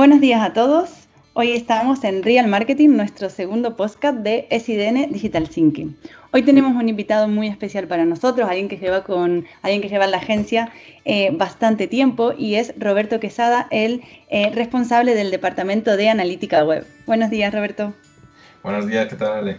Buenos días a todos. Hoy estamos en Real Marketing, nuestro segundo podcast de SIDN Digital Thinking. Hoy tenemos un invitado muy especial para nosotros, alguien que lleva con alguien que lleva en la agencia eh, bastante tiempo y es Roberto Quesada, el eh, responsable del departamento de analítica web. Buenos días, Roberto. Buenos días, ¿qué tal, Ale?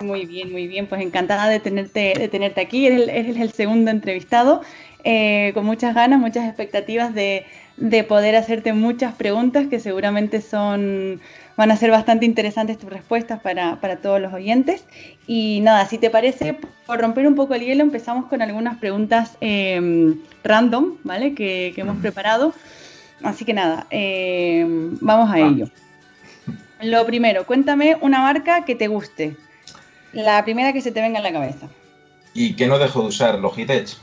Muy bien, muy bien. Pues encantada de tenerte, de tenerte aquí. Eres, eres el segundo entrevistado, eh, con muchas ganas, muchas expectativas de, de poder hacerte muchas preguntas que seguramente son van a ser bastante interesantes tus respuestas para, para, todos los oyentes. Y nada, si te parece, por romper un poco el hielo, empezamos con algunas preguntas eh, random, ¿vale? Que, que, hemos preparado. Así que nada, eh, vamos a ello. Lo primero, cuéntame una marca que te guste. La primera que se te venga en la cabeza. ¿Y que no dejo de usar? Logitech.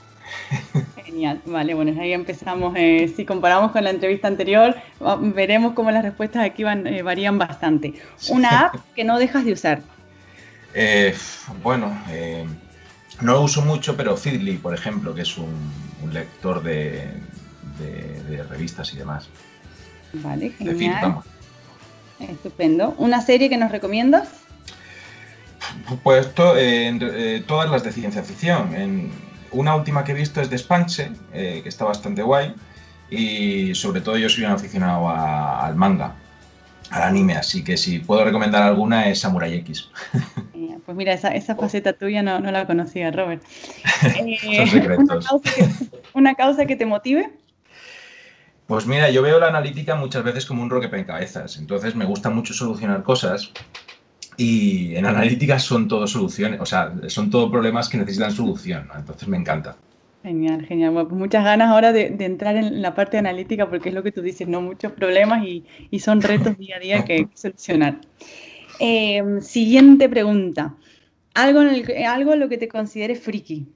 Genial, vale, bueno, ahí empezamos. Eh, si comparamos con la entrevista anterior, veremos cómo las respuestas aquí van, eh, varían bastante. Una app que no dejas de usar. Eh, bueno, eh, no lo uso mucho, pero Feedly, por ejemplo, que es un, un lector de, de, de, revistas y demás. Vale, genial. Estupendo. ¿Una serie que nos recomiendas? Pues to, todas las de ciencia ficción. En, una última que he visto es de Spanche, eh, que está bastante guay. Y sobre todo yo soy un aficionado a, al manga, al anime, así que si puedo recomendar alguna es Samurai X. Pues mira, esa, esa faceta tuya no, no, la conocía, Robert. Eh, Son secretos. Una causa, que, ¿Una causa que te motive? Pues mira, yo veo la analítica muchas veces como un rompecabezas. Entonces me gusta mucho solucionar cosas y en analítica son todo soluciones, o sea, son todo problemas que necesitan solución, ¿no? entonces me encanta. Genial, genial. Bueno, pues muchas ganas ahora de, de, entrar en la parte analítica porque es lo que tú dices, ¿no? Muchos problemas y, y son retos día a día que, que solucionar. Eh, siguiente pregunta. ¿Algo en, el, ¿Algo en lo que te consideres friki?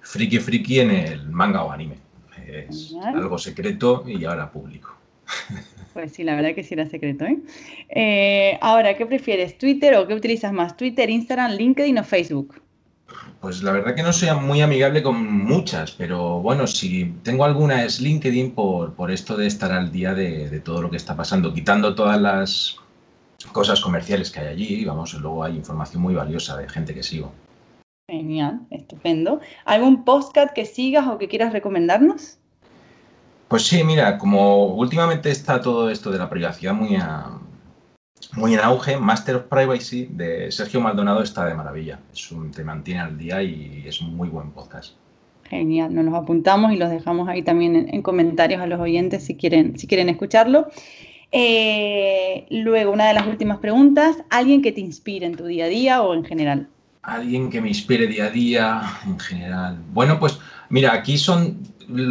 Friki, friki en el manga o anime. Es genial. algo secreto y ahora público. Pues sí, la verdad que sí era secreto. ¿eh? ¿eh? ahora, ¿qué prefieres? ¿Twitter o qué utilizas más? ¿Twitter, Instagram, LinkedIn o Facebook? Pues la verdad que no soy muy amigable con muchas, pero bueno, si tengo alguna es LinkedIn por, por esto de estar al día de, de, todo lo que está pasando, quitando todas las cosas comerciales que hay allí, vamos, luego hay información muy valiosa de gente que sigo. Genial, estupendo. ¿Algún podcast que sigas o que quieras recomendarnos? Pues sí, mira, como últimamente está todo esto de la privacidad muy, a, muy en auge, Master of Privacy de Sergio Maldonado está de maravilla. Es un, te mantiene al día y es un muy buen podcast. Genial, nos los apuntamos y los dejamos ahí también en, en comentarios a los oyentes si quieren, si quieren escucharlo. Eh, luego, una de las últimas preguntas, ¿alguien que te inspire en tu día a día o en general? Alguien que me inspire día a día, en general. Bueno, pues mira, aquí son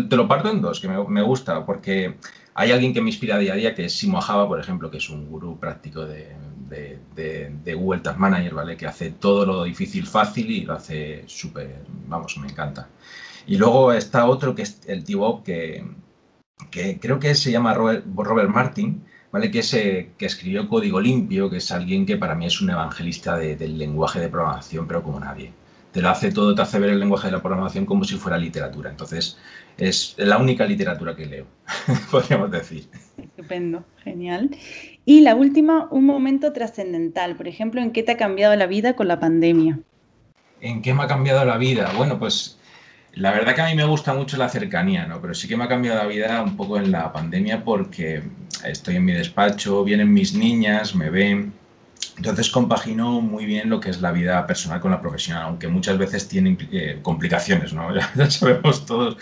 te lo parto en dos, que me, me, gusta, porque hay alguien que me inspira día a día, que es Simo Java, por ejemplo, que es un gurú práctico de, de, Manager, ¿vale? Que hace todo lo difícil fácil y lo hace súper, vamos, me encanta. Y luego está otro que es el T-Bob, que, que creo que se llama Robert, Martin, ¿vale? Que, ese, que escribió Código Limpio, que es alguien que para mí es un evangelista de, del lenguaje de programación, pero como nadie. Te lo hace todo, te hace ver el lenguaje de la programación como si fuera literatura. Entonces, es la única literatura que leo, podríamos decir. Estupendo, genial. Y la última, un momento trascendental, por ejemplo, ¿en qué te ha cambiado la vida con la pandemia? ¿En qué me ha cambiado la vida? Bueno, pues la verdad que a mí me gusta mucho la cercanía, ¿no? Pero sí que me ha cambiado la vida un poco en la pandemia porque estoy en mi despacho, vienen mis niñas, me ven, entonces compaginó muy bien lo que es la vida personal con la profesional, aunque muchas veces tiene eh, complicaciones, ¿no? Ya, sabemos todos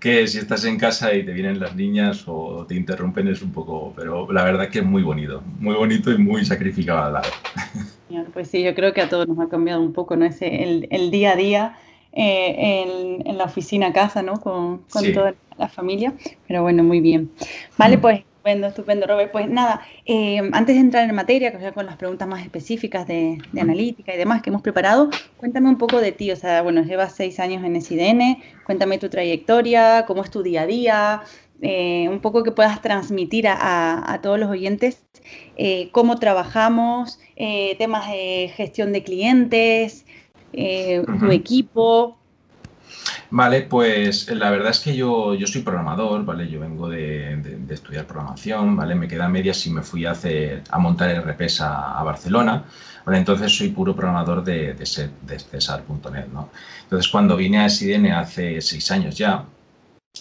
que si estás en casa y te vienen las niñas o te interrumpen es un poco, pero la verdad que es muy bonito, muy bonito y muy sacrificado a la vez. Pues sí, yo creo que a todos nos ha cambiado un poco, ¿no? Ese, el, el día a día eh, en, en, la oficina casa, ¿no? Con, con sí. toda la familia, pero bueno, muy bien. Vale, mm. pues Estupendo, estupendo, Robert. Pues nada, eh, antes de entrar en materia, que con las preguntas más específicas de, de, analítica y demás que hemos preparado, cuéntame un poco de ti. O sea, bueno, llevas seis años en SIDN, cuéntame tu trayectoria, cómo es tu día a día, eh, un poco que puedas transmitir a, a, a todos los oyentes eh, cómo trabajamos, temas de gestión de clientes, tu equipo. Vale, pues la verdad es que yo, yo soy programador, ¿vale? Yo vengo de, estudiar programación, ¿vale? Me queda media si me fui a, hacer, a montar RPs a, a Barcelona, ¿vale? Entonces soy puro programador de, de, de Cesar.net, ¿no? Entonces cuando vine a SIDN hace seis años ya,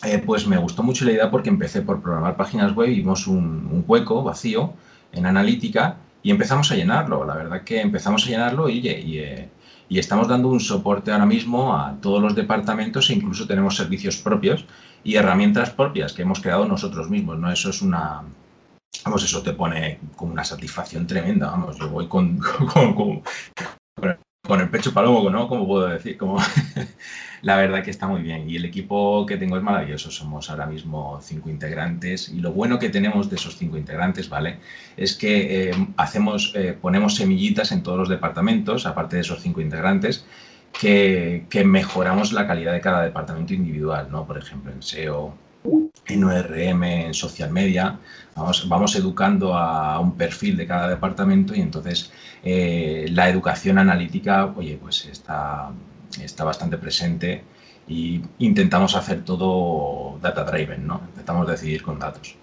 eh, pues me gustó mucho la idea porque empecé por programar páginas web vimos un, hueco vacío en analítica y empezamos a llenarlo. La verdad que empezamos a llenarlo y, eh, y, estamos dando un soporte ahora mismo a todos los departamentos e incluso tenemos servicios propios y herramientas propias que hemos creado nosotros mismos. ¿no? Eso es una, vamos, eso te pone con una satisfacción tremenda, vamos, yo voy con el pecho palomo, ¿no? Como puedo decir, como la verdad que está muy bien. Y el equipo que tengo es maravilloso. Somos ahora mismo cinco integrantes. Y lo bueno que tenemos de esos cinco integrantes, ¿vale? Es que eh, hacemos, eh, ponemos semillitas en todos los departamentos, aparte de esos cinco integrantes, que, que, mejoramos la calidad de cada departamento individual, ¿no? Por ejemplo, en SEO, en ORM, en social media. Vamos, vamos educando a un perfil de cada departamento y entonces eh, la educación analítica, oye, pues está, está bastante presente y intentamos hacer todo data driven, ¿no? Intentamos decidir con datos.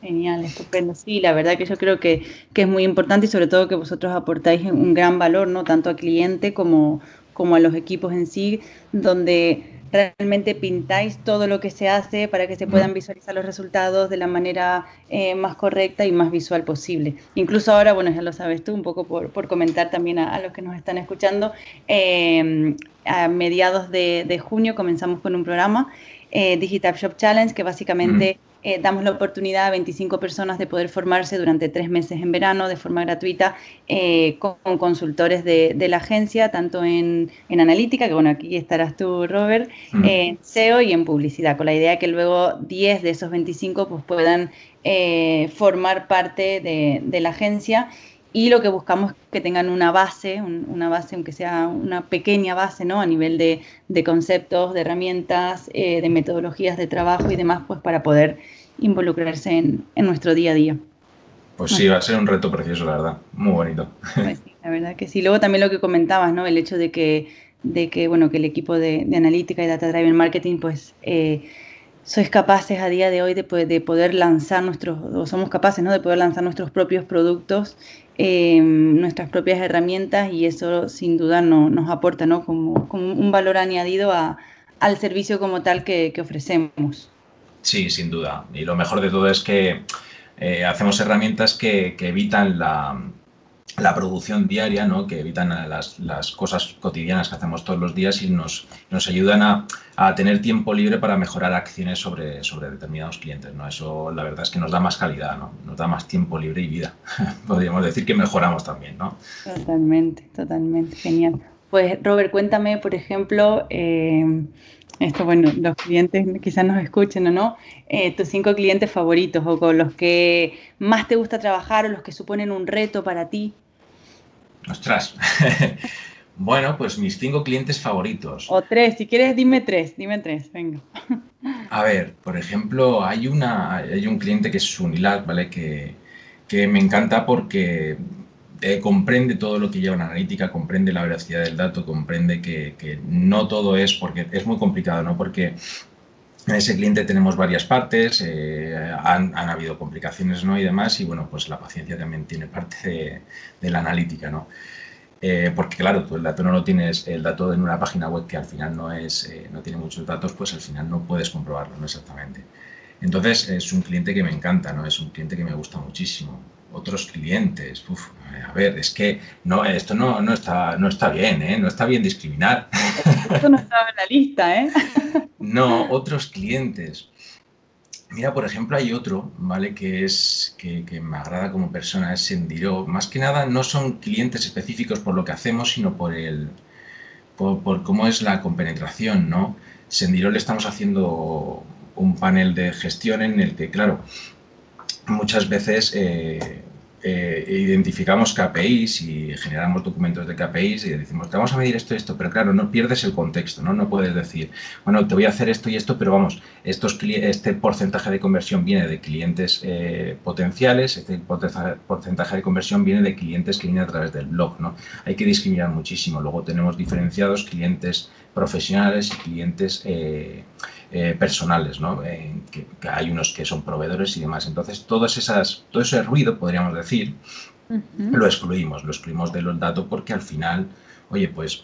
Genial, estupendo. Sí, la verdad que yo creo que, que, es muy importante y sobre todo que vosotros aportáis un gran valor, ¿no? Tanto al cliente como, como a los equipos en sí, donde realmente pintáis todo lo que se hace para que se puedan visualizar los resultados de la manera eh, más correcta y más visual posible. Incluso ahora, bueno, ya lo sabes tú, un poco por, por comentar también a, los que nos están escuchando, eh, a mediados de, de, junio comenzamos con un programa, eh, Digital Shop Challenge, que básicamente... Eh, damos la oportunidad a 25 personas de poder formarse durante tres meses en verano de forma gratuita eh, con, consultores de, la agencia, tanto en, analítica, que bueno, aquí estarás tú, Robert, en SEO y en publicidad, con la idea que luego 10 de esos 25 pues, puedan eh, formar parte de, de la agencia y lo que buscamos es que tengan una base, una base, aunque sea una pequeña base, ¿no? A nivel de, conceptos, de herramientas, eh, de metodologías de trabajo y demás, pues para poder involucrarse en, nuestro día a día. Pues sí, va a ser un reto precioso, la verdad. Muy bonito. Pues sí, la verdad que sí. Luego también lo que comentabas, ¿no? El hecho de que, de que bueno, que el equipo de, analítica y data driven marketing, pues... Eh, sois capaces a día de hoy de, de, poder lanzar nuestros, o somos capaces ¿no? de poder lanzar nuestros propios productos Em, nuestras propias herramientas y eso sin duda no, nos aporta ¿no? como, como un valor añadido a, al servicio como tal que, ofrecemos. Sí, sin duda. Y lo mejor de todo es que eh, hacemos herramientas que, que evitan la, la producción diaria, ¿no? que evitan las, las, cosas cotidianas que hacemos todos los días y nos, nos ayudan a, a, tener tiempo libre para mejorar acciones sobre, sobre determinados clientes. ¿no? Eso la verdad es que nos da más calidad, ¿no? nos da más tiempo libre y vida. Podríamos decir que mejoramos también. ¿no? Totalmente, totalmente, genial. Pues Robert, cuéntame, por ejemplo, eh, esto, bueno, los clientes quizás nos escuchen o no, eh, tus cinco clientes favoritos o con los que más te gusta trabajar o los que suponen un reto para ti. Ostras. bueno, pues mis cinco clientes favoritos. O tres, si quieres dime tres, dime tres, venga. A ver, por ejemplo, hay, una, hay un cliente que es Unilag, ¿vale? Que, que me encanta porque eh, comprende todo lo que lleva en analítica, comprende la veracidad del dato, comprende que, no todo es, porque es muy complicado, ¿no? Porque en ese cliente tenemos varias partes, eh, han, habido complicaciones ¿no? y demás, y bueno, pues la paciencia también tiene parte de, la analítica, ¿no? Eh, porque claro, tú el dato no lo tienes, el dato en una página web que al final no, es, no tiene muchos datos, pues al final no puedes comprobarlo ¿no? exactamente. Entonces es un cliente que me encanta, ¿no? es un cliente que me gusta muchísimo. Otros clientes, uf, a ver, es que no, esto no, no, está, no está bien, ¿eh? no está bien discriminar. Esto no estaba en la lista, ¿eh? No, otros clientes. Mira, por ejemplo, hay otro, ¿vale? Que es que, que, me agrada como persona, es Sendiro. Más que nada no son clientes específicos por lo que hacemos, sino por el por, por cómo es la compenetración, ¿no? Sendiro le estamos haciendo un panel de gestión en el que, claro, muchas veces eh, eh, identificamos KPIs y generamos documentos de KPIs y decimos que vamos a medir esto y esto, pero claro, no pierdes el contexto, ¿no? No puedes decir, bueno, te voy a hacer esto y esto, pero vamos, estos, este porcentaje de conversión viene de clientes eh, potenciales, este porcentaje de conversión viene de clientes que vienen a través del blog, ¿no? Hay que discriminar muchísimo. Luego tenemos diferenciados clientes profesionales y clientes personales, ¿no? Que, hay unos que son proveedores y demás. Entonces, todas esas, todo ese ruido, podríamos decir, lo excluimos, lo excluimos de los datos porque al final, oye, pues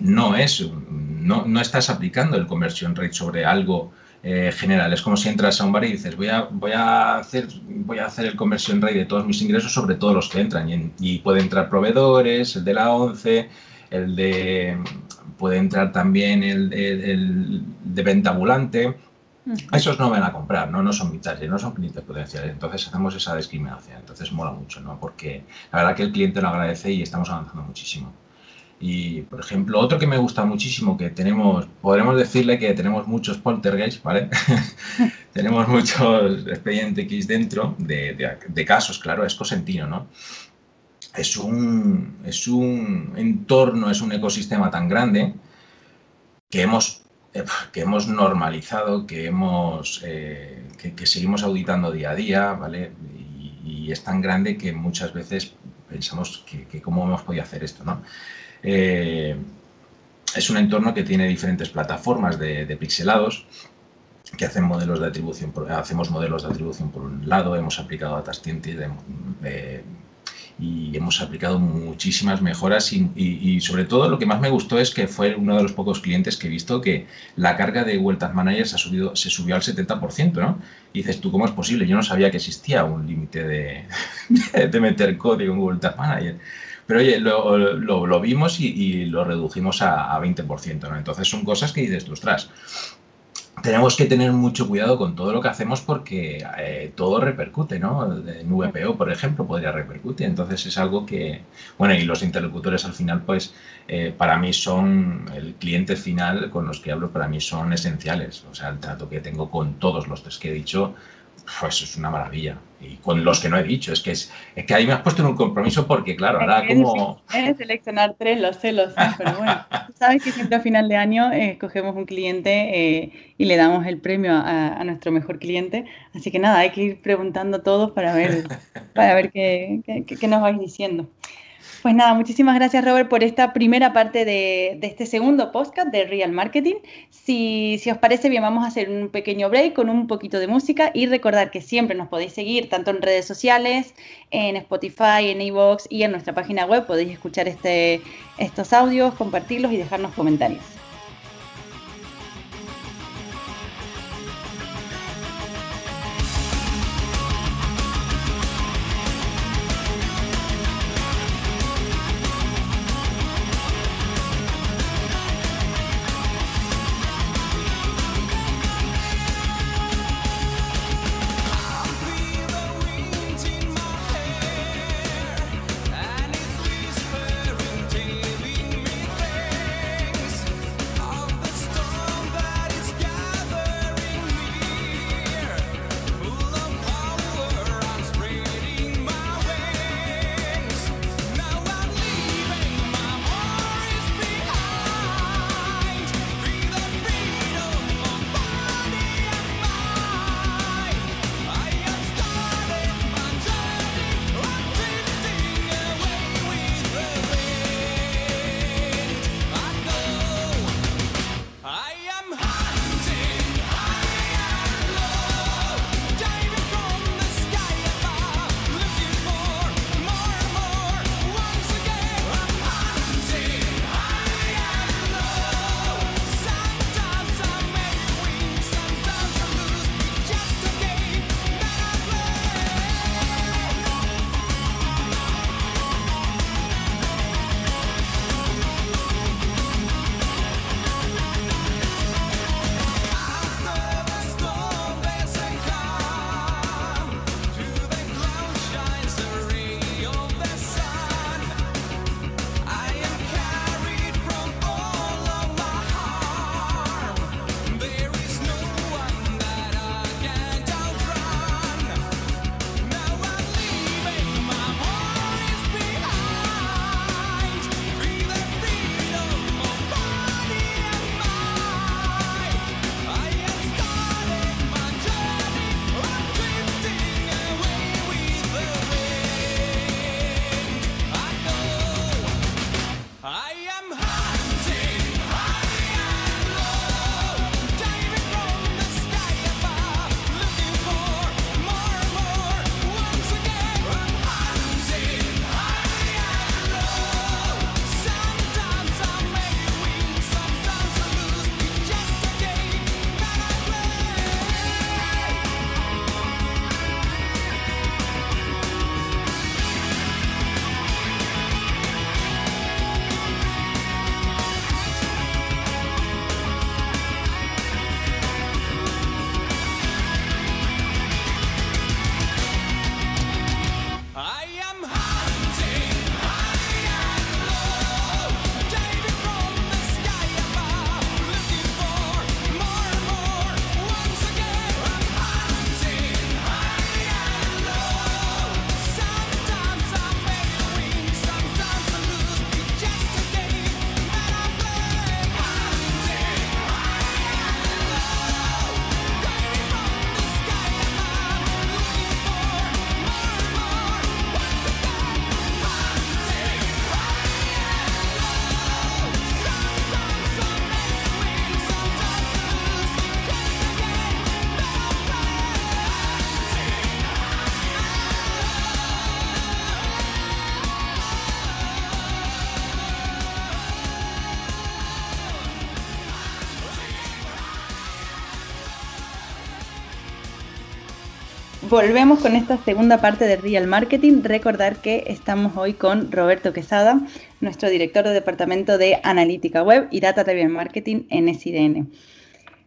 no es, no, no, estás aplicando el conversion rate sobre algo eh, general. Es como si entras a un bar y dices, voy a, voy a, hacer, voy a hacer el conversión rate de todos mis ingresos sobre todos los que entran. Y, y puede entrar proveedores, el de la 11, el de... puede entrar también el, de venta ambulante. Esos no van a comprar, ¿no? No son mitad, no son clientes potenciales. Entonces hacemos esa discriminación. Entonces mola mucho, ¿no? Porque la verdad que el cliente lo agradece y estamos avanzando muchísimo. Y, por ejemplo, otro que me gusta muchísimo, que tenemos, podremos decirle que tenemos muchos poltergeists, ¿vale? tenemos muchos expedientes X dentro de, casos, claro, es Cosentino, ¿no? Es un, es un entorno, es un ecosistema tan grande que hemos, eh, que hemos normalizado, que, hemos, eh, que, seguimos auditando día a día, ¿vale? Y, es tan grande que muchas veces pensamos que, cómo hemos podido hacer esto, ¿no? Eh, es un entorno que tiene diferentes plataformas de, pixelados que hacen modelos de atribución, hacemos modelos de atribución por un lado, hemos aplicado Data de, y hemos aplicado muchísimas mejoras y, sobre todo lo que más me gustó es que fue uno de los pocos clientes que he visto que la carga de Vueltas Manager se, ha subido, se subió al 70%, ¿no? Y dices, ¿tú cómo es posible? Yo no sabía que existía un límite de, de meter código en Vueltas Manager. Pero oye, lo, vimos y, lo redujimos a, 20%, ¿no? Entonces son cosas que dices, ostras, tenemos que tener mucho cuidado con todo lo que hacemos porque eh, todo repercute, ¿no? En VPO, por ejemplo, podría repercutir. Entonces es algo que, bueno, y los interlocutores al final, pues, eh, para mí son, el cliente final con los que hablo, para mí son esenciales. O sea, el trato que tengo con todos los tres que he dicho, pues es una maravilla. Y con los que no he dicho, es que es, que ahí me has puesto en un compromiso porque, claro, ahora como... Es seleccionar tres, los celos, pero bueno, sabes que siempre a final de año eh, escogemos un cliente eh, y le damos el premio a, nuestro mejor cliente. Así que nada, hay que ir preguntando todos para ver, para ver qué, qué nos vais diciendo. Pues nada, muchísimas gracias Robert por esta primera parte de, este segundo podcast de Real Marketing. Si, si, os parece bien, vamos a hacer un pequeño break con un poquito de música y recordar que siempre nos podéis seguir tanto en redes sociales, en Spotify, en iVoox y en nuestra página web. Podéis escuchar este, estos audios, compartirlos y dejarnos comentarios. Volvemos con esta segunda parte de Real Marketing. Recordar que estamos hoy con Roberto Quesada, nuestro director de Departamento de Analítica Web y Data Driven Marketing en SIDN.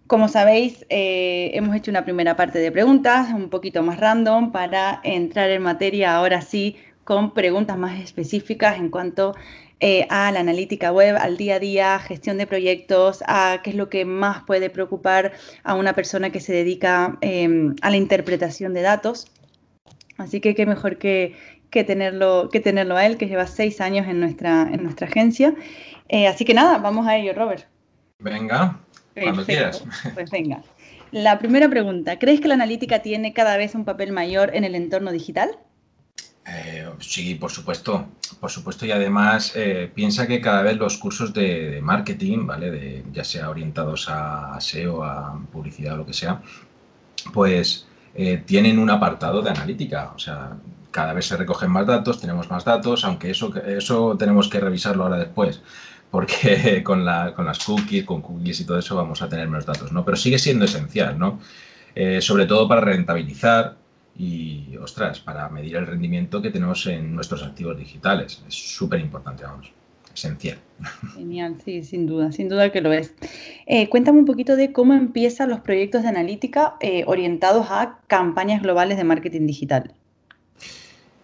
Como sabéis, eh, hemos hecho una primera parte de preguntas, un poquito más random, para entrar en materia ahora sí con preguntas más específicas en cuanto eh, a la analítica web, al día a día, gestión de proyectos, a qué es lo que más puede preocupar a una persona que se dedica em, a la interpretación de datos. Así que qué mejor que, tenerlo, que tenerlo a él, que lleva seis años en nuestra, en nuestra agencia. Eh, así que nada, vamos a ello, Robert. Venga, cuando quieras. Pues venga. La primera pregunta, ¿crees que la analítica tiene cada vez un papel mayor en el entorno digital? Eh, sí, por supuesto, por supuesto y además eh, piensa que cada vez los cursos de, marketing, ¿vale? De, ya sea orientados a, SEO, a publicidad o lo que sea, pues eh, tienen un apartado de analítica, o sea, cada vez se recogen más datos, tenemos más datos, aunque eso, eso tenemos que revisarlo ahora después, porque con, con las cookies, con cookies y todo eso vamos a tener menos datos, ¿no? Pero sigue siendo esencial, ¿no? sobre todo para rentabilizar y, ostras, para medir el rendimiento que tenemos en nuestros activos digitales. Es súper importante, vamos, esencial. Genial, sí, sin duda, sin duda que lo es. Eh, cuéntame un poquito de cómo empiezan los proyectos de analítica eh, orientados a campañas globales de marketing digital.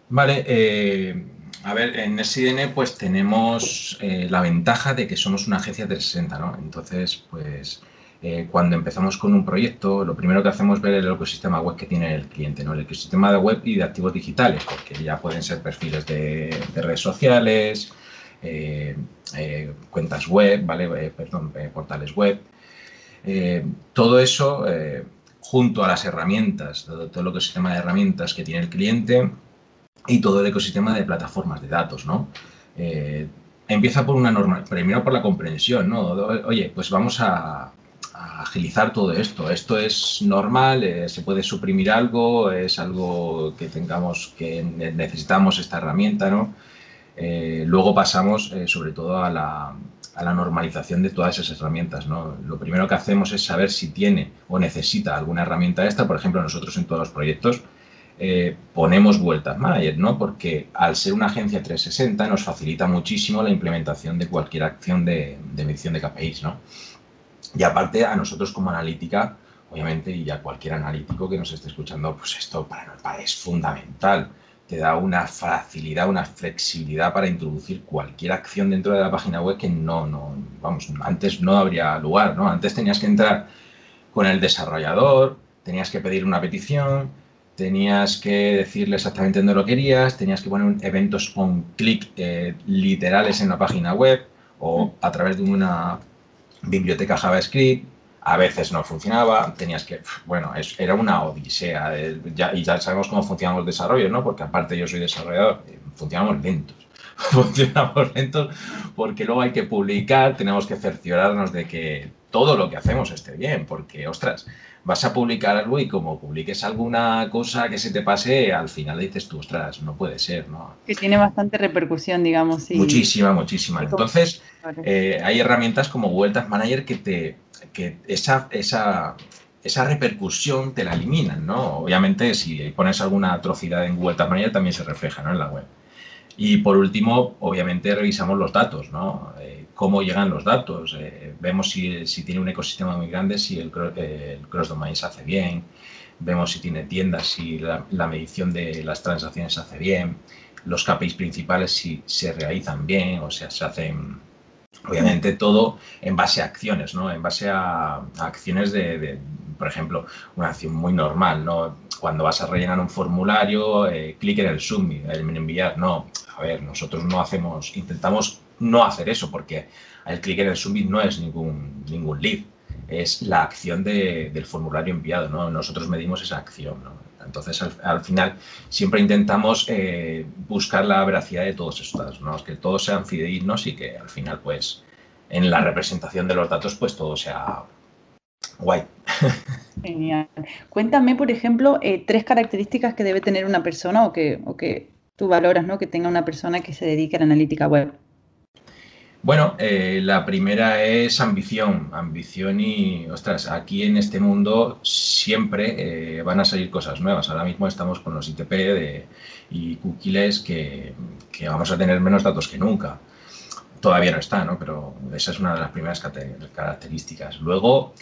Vale, eh, a ver, en SIDN pues tenemos la ventaja de que somos una agencia 360, ¿no? Entonces, pues eh, cuando empezamos con un proyecto, lo primero que hacemos es ver el ecosistema web que tiene el cliente, ¿no? el ecosistema de web y de activos digitales, porque ya pueden ser perfiles de, redes sociales, eh, eh, cuentas web, ¿vale? perdón, portales web. todo eso junto a las herramientas, todo, el ecosistema de herramientas que tiene el cliente y todo el ecosistema de plataformas de datos, ¿no? empieza por una norma, primero por la comprensión, ¿no? Oye, pues vamos a, agilizar todo esto. Esto es normal, eh, se puede suprimir algo, es algo que tengamos, que necesitamos esta herramienta, ¿no? Eh, luego pasamos eh, sobre todo a la, a la, normalización de todas esas herramientas, ¿no? Lo primero que hacemos es saber si tiene o necesita alguna herramienta esta, por ejemplo, nosotros en todos los proyectos ponemos vueltas manager, ¿no? Porque al ser una agencia 360 nos facilita muchísimo la implementación de cualquier acción de, de medición de KPIs, ¿no? Y aparte a nosotros como analítica, obviamente, y a cualquier analítico que nos esté escuchando, pues esto para, para es fundamental. Te da una facilidad, una flexibilidad para introducir cualquier acción dentro de la página web que no, no, vamos, antes no habría lugar, ¿no? Antes tenías que entrar con el desarrollador, tenías que pedir una petición, tenías que decirle exactamente dónde lo querías, tenías que poner eventos on click eh, literales en la página web o mm. a través de una biblioteca JavaScript, a veces no funcionaba, tenías que, bueno, era una odisea, eh, y ya sabemos cómo funcionan los desarrollos, ¿no? Porque aparte yo soy desarrollador, eh, funcionamos lentos, funcionamos lentos porque luego hay que publicar, tenemos que cerciorarnos de que todo lo que hacemos esté bien, porque, ostras, vas a publicar algo y como publiques alguna cosa que se te pase, al final dices tú, ostras, no puede ser, ¿no? Que tiene bastante repercusión, digamos. Sí. Muchísima, muchísima. Entonces, eh, hay herramientas como Vueltas Manager que te que esa, esa, esa repercusión te la eliminan, ¿no? Obviamente, si pones alguna atrocidad en Vueltas Manager también se refleja, ¿no? En la web. Y por último, obviamente revisamos los datos, ¿no? Eh, cómo llegan los datos. Eh, vemos si, si, tiene un ecosistema muy grande, si el, el cross domain se hace bien. Vemos si tiene tiendas, si la, medición de las transacciones se hace bien. Los KPIs principales si se realizan bien, o sea, se hacen, obviamente, todo en base a acciones, ¿no? En base a, acciones de, por ejemplo, una acción muy normal, ¿no? Cuando vas a rellenar un formulario, eh, clic en el submit, en enviar. No, a ver, nosotros no hacemos, intentamos no hacer eso porque el clic en el submit no es ningún, ningún lead, es la acción de, del formulario enviado, ¿no? Nosotros medimos esa acción, ¿no? Entonces, al, final, siempre intentamos eh, buscar la veracidad de todos estos ¿no? Que todos sean fidedignos y que al final, pues, en la representación de los datos, pues todo sea guay. Genial. Cuéntame, por ejemplo, eh, tres características que debe tener una persona o que, o que tú valoras, ¿no? Que tenga una persona que se dedique a la analítica web. Bueno, eh, la primera es ambición, ambición y, ostras, aquí en este mundo siempre eh, van a salir cosas nuevas. Ahora mismo estamos con los ITP de, y cookies que, que, vamos a tener menos datos que nunca. Todavía no está, ¿no? Pero esa es una de las primeras características. Luego,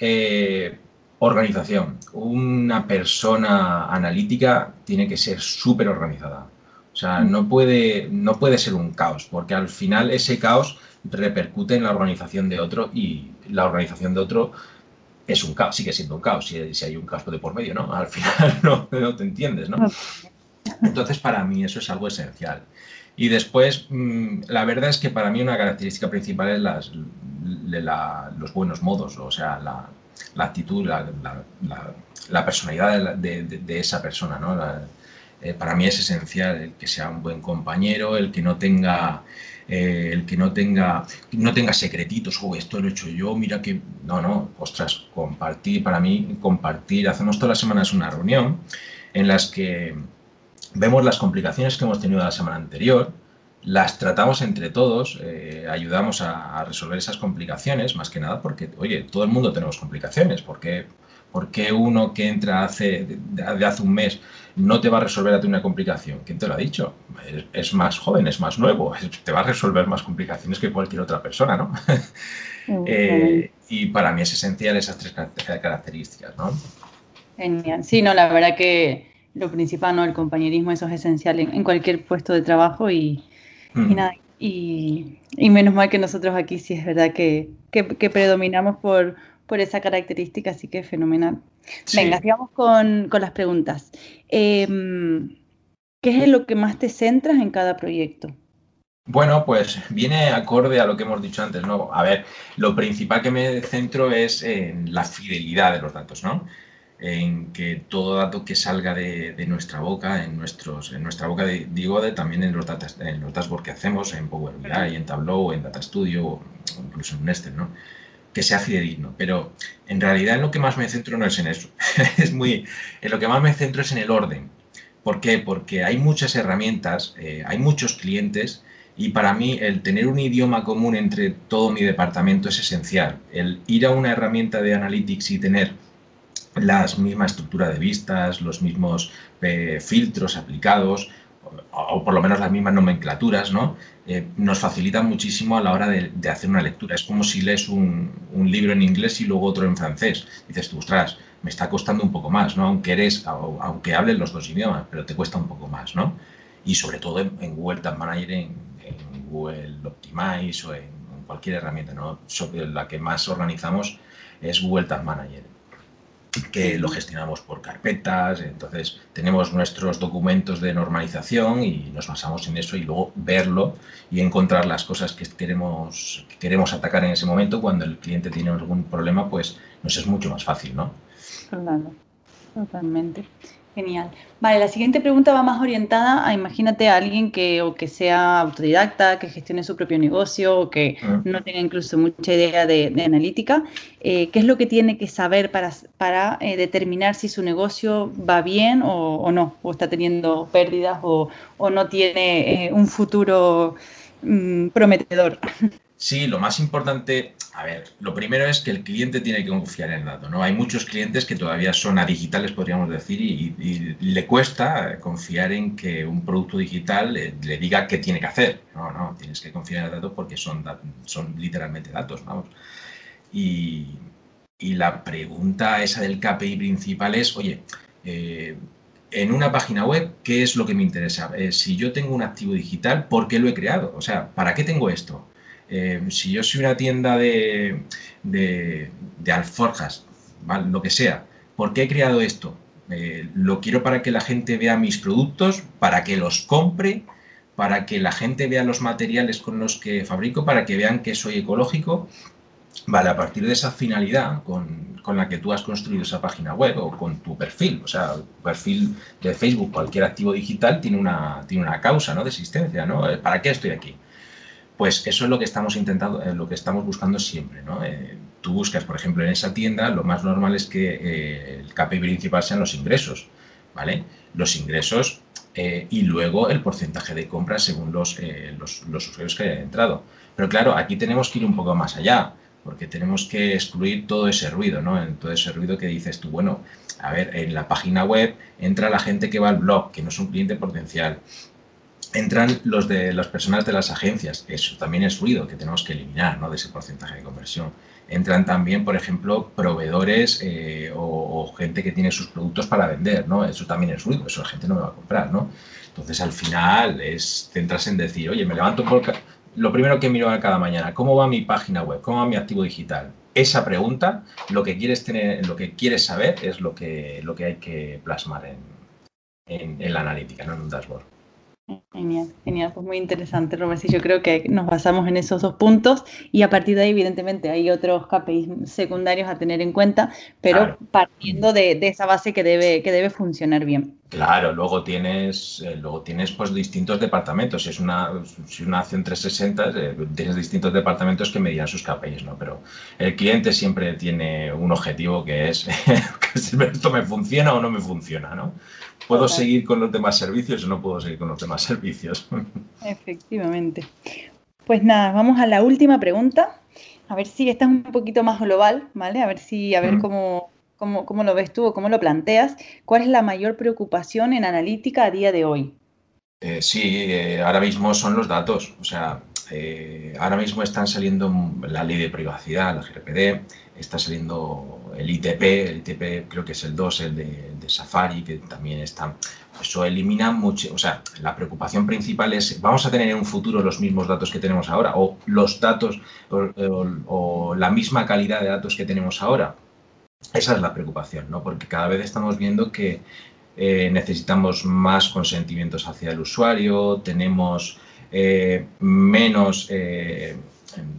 eh, organización. Una persona analítica tiene que ser súper organizada o sea, no puede, no puede ser un caos, porque al final ese caos repercute en la organización de otro y la organización de otro es un caos, sigue siendo un caos si, si hay un caos de por medio, ¿no? Al final no, no, te entiendes, ¿no? Entonces, para mí eso es algo esencial. Y después, mm, la verdad es que para mí una característica principal es las, los buenos modos, o sea, la, la actitud, la, la personalidad de, esa persona, ¿no? Eh, para mí es esencial el que sea un buen compañero, el que no tenga, eh, el que no tenga, no tenga secretitos, oh, esto lo he hecho yo, mira que, no, no, ostras, compartir, para mí, compartir, hacemos todas las semanas una reunión en las que vemos las complicaciones que hemos tenido la semana anterior, las tratamos entre todos, eh, ayudamos a, resolver esas complicaciones, más que nada porque, oye, todo el mundo tenemos complicaciones, porque ¿Por qué uno que entra hace, de hace un mes no te va a resolver a ti una complicación? ¿Quién te lo ha dicho? Es, más joven, es más nuevo, te va a resolver más complicaciones que cualquier otra persona, ¿no? Eh, y para mí es esencial esas tres características, ¿no? Genial. Sí, no, la verdad que lo principal, ¿no? El compañerismo, eso es esencial en, cualquier puesto de trabajo y, mm. nada. Y, menos mal que nosotros aquí sí es verdad que predominamos por por esa característica, así que fenomenal. Venga, sigamos con, las preguntas. Em, ¿Qué es lo que más te centras en cada proyecto? Bueno, pues viene acorde a lo que hemos dicho antes, ¿no? A ver, lo principal que me centro es en la fidelidad de los datos, ¿no? En que todo dato que salga de, nuestra boca, en, nuestros, en nuestra boca, digo, de, también en los, datos, en los dashboards que hacemos, en Power BI, en Tableau, en Data Studio, o incluso en Nested, ¿no? que sea fidedigno, pero en realidad en lo que más me centro no es en eso, es muy, en lo que más me centro es en el orden. ¿Por qué? Porque hay muchas herramientas, eh, hay muchos clientes y para mí el tener un idioma común entre todo mi departamento es esencial. El ir a una herramienta de analytics y tener la misma estructura de vistas, los mismos eh, filtros aplicados, o por lo menos las mismas nomenclaturas, ¿no? Eh, nos facilita muchísimo a la hora de, hacer una lectura. Es como si lees un, libro en inglés y luego otro en francés. Dices tú, ostras, me está costando un poco más, ¿no? Aunque eres, aunque hables los dos idiomas, pero te cuesta un poco más, ¿no? Y sobre todo en, Google Tag Manager, en, Google Optimize o en, cualquier herramienta, ¿no? Sobre la que más organizamos es Google Tag Manager que lo gestionamos por carpetas, entonces tenemos nuestros documentos de normalización y nos basamos en eso y luego verlo y encontrar las cosas que queremos, que queremos atacar en ese momento. Cuando el cliente tiene algún problema, pues nos es mucho más fácil, ¿no? Claro, totalmente. Genial. Vale, la siguiente pregunta va más orientada a, imagínate, a alguien que o que sea autodidacta, que gestione su propio negocio o que ah. no tenga incluso mucha idea de, analítica. Eh, ¿Qué es lo que tiene que saber para, para eh, determinar si su negocio va bien o, no? ¿O está teniendo pérdidas o, no tiene eh, un futuro mm, prometedor? Sí, lo más importante, a ver, lo primero es que el cliente tiene que confiar en el dato, ¿no? Hay muchos clientes que todavía son adigitales, podríamos decir, y, le cuesta confiar en que un producto digital le, diga qué tiene que hacer. No, no, tienes que confiar en el dato porque son, son literalmente datos, vamos. Y, la pregunta esa del KPI principal es, oye, eh, en una página web, ¿qué es lo que me interesa? Eh, si yo tengo un activo digital, ¿por qué lo he creado? O sea, ¿para qué tengo esto? Eh, si yo soy una tienda de, alforjas, lo que sea, ¿por qué he creado esto? Eh, lo quiero para que la gente vea mis productos, para que los compre, para que la gente vea los materiales con los que fabrico, para que vean que soy ecológico. Vale, a partir de esa finalidad con, la que tú has construido esa página web o con tu perfil, o sea, perfil de Facebook, cualquier activo digital tiene una, tiene una causa ¿no? de existencia, ¿no? ¿Para qué estoy aquí? Pues eso es lo que estamos intentando, eh, lo que estamos buscando siempre. ¿no? Eh, tú buscas, por ejemplo, en esa tienda, lo más normal es que eh, el KPI principal sean los ingresos. ¿vale? Los ingresos y luego el porcentaje de compra según los, los, los, usuarios que hayan entrado. Pero claro, aquí tenemos que ir un poco más allá, porque tenemos que excluir todo ese ruido, ¿no? Todo ese ruido que dices tú, bueno, a ver, en la página web entra la gente que va al blog, que no es un cliente potencial. Entran los de las personas de las agencias, eso también es ruido que tenemos que eliminar, ¿no? De ese porcentaje de conversión entran también, por ejemplo, proveedores eh, o, gente que tiene sus productos para vender, ¿no? Eso también es ruido, eso la gente no me va a comprar, ¿no? Entonces, al final, es centrarse en decir, oye, me levanto por... Lo primero que miro cada mañana, ¿cómo va mi página web? ¿Cómo va mi activo digital? Esa pregunta, lo que quieres tener, lo que quieres saber es lo que, lo que hay que plasmar en, en la analítica, no en un dashboard. Genial, genial, pues muy interesante, Robert. yo creo que nos basamos en esos dos puntos y a partir de ahí, evidentemente, hay otros KPIs secundarios a tener en cuenta, pero partiendo de, esa base que debe, que debe funcionar bien. Claro, luego tienes, eh, luego tienes pues distintos departamentos. Si es una, si una acción 360, eh, tienes distintos departamentos que medían sus KPIs, ¿no? Pero el cliente siempre tiene un objetivo que es que si esto me funciona o no me funciona, ¿no? ¿Puedo seguir con los demás servicios o no puedo seguir con los demás servicios? Efectivamente. Pues nada, vamos a la última pregunta. A ver si esta es un poquito más global, ¿vale? A ver si, a ver cómo, cómo, lo ves tú o cómo lo planteas. ¿Cuál es la mayor preocupación en analítica a día de hoy? Eh, sí, eh, ahora mismo son los datos. O sea, eh, ahora mismo están saliendo la ley de privacidad, la GRPD, está saliendo el ITP, el ITP creo que es el 2, el de, Safari, que también está. Eso elimina mucho, o sea, la preocupación principal es, ¿vamos a tener en un futuro los mismos datos que tenemos ahora? ¿O los datos o, la misma calidad de datos que tenemos ahora? Esa es la preocupación, ¿no? Porque cada vez estamos viendo que eh, necesitamos más consentimientos hacia el usuario, tenemos eh, menos eh,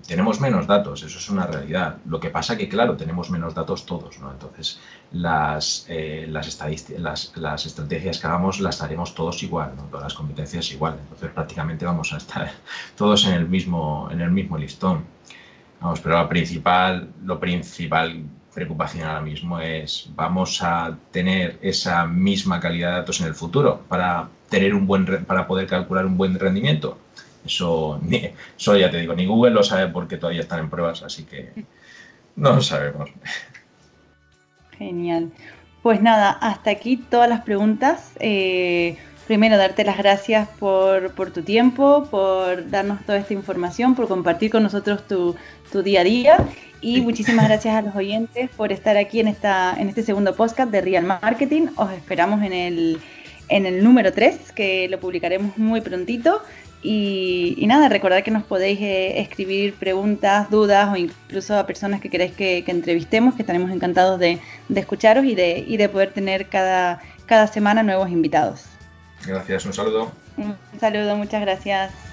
tenemos menos datos, eso es una realidad. Lo que pasa que, claro, tenemos menos datos todos, ¿no? Entonces, las, eh, las, las, las, estrategias que hagamos las haremos todos igual, ¿no? Todas las competencias igual. Entonces, prácticamente vamos a estar todos en el mismo, en el mismo listón. Vamos, pero la principal, lo principal preocupación ahora mismo es, ¿vamos a tener esa misma calidad de datos en el futuro para, tener un buen, para poder calcular un buen rendimiento? Eso, ni, eso ya te digo, ni Google lo sabe porque todavía están en pruebas, así que no lo sabemos. Genial. Pues nada, hasta aquí todas las preguntas. Eh, primero, darte las gracias por, tu tiempo, por darnos toda esta información, por compartir con nosotros tu, día a día. Y muchísimas gracias a los oyentes por estar aquí en, esta, en este segundo podcast de Real Marketing. Os esperamos en el, en el número 3, que lo publicaremos muy prontito. Y, nada, recordad que nos podéis eh, escribir preguntas, dudas o incluso a personas que queréis que, entrevistemos, que estaremos encantados de, escucharos y de, y de poder tener cada, cada semana nuevos invitados. Gracias, un saludo. Un saludo, muchas gracias.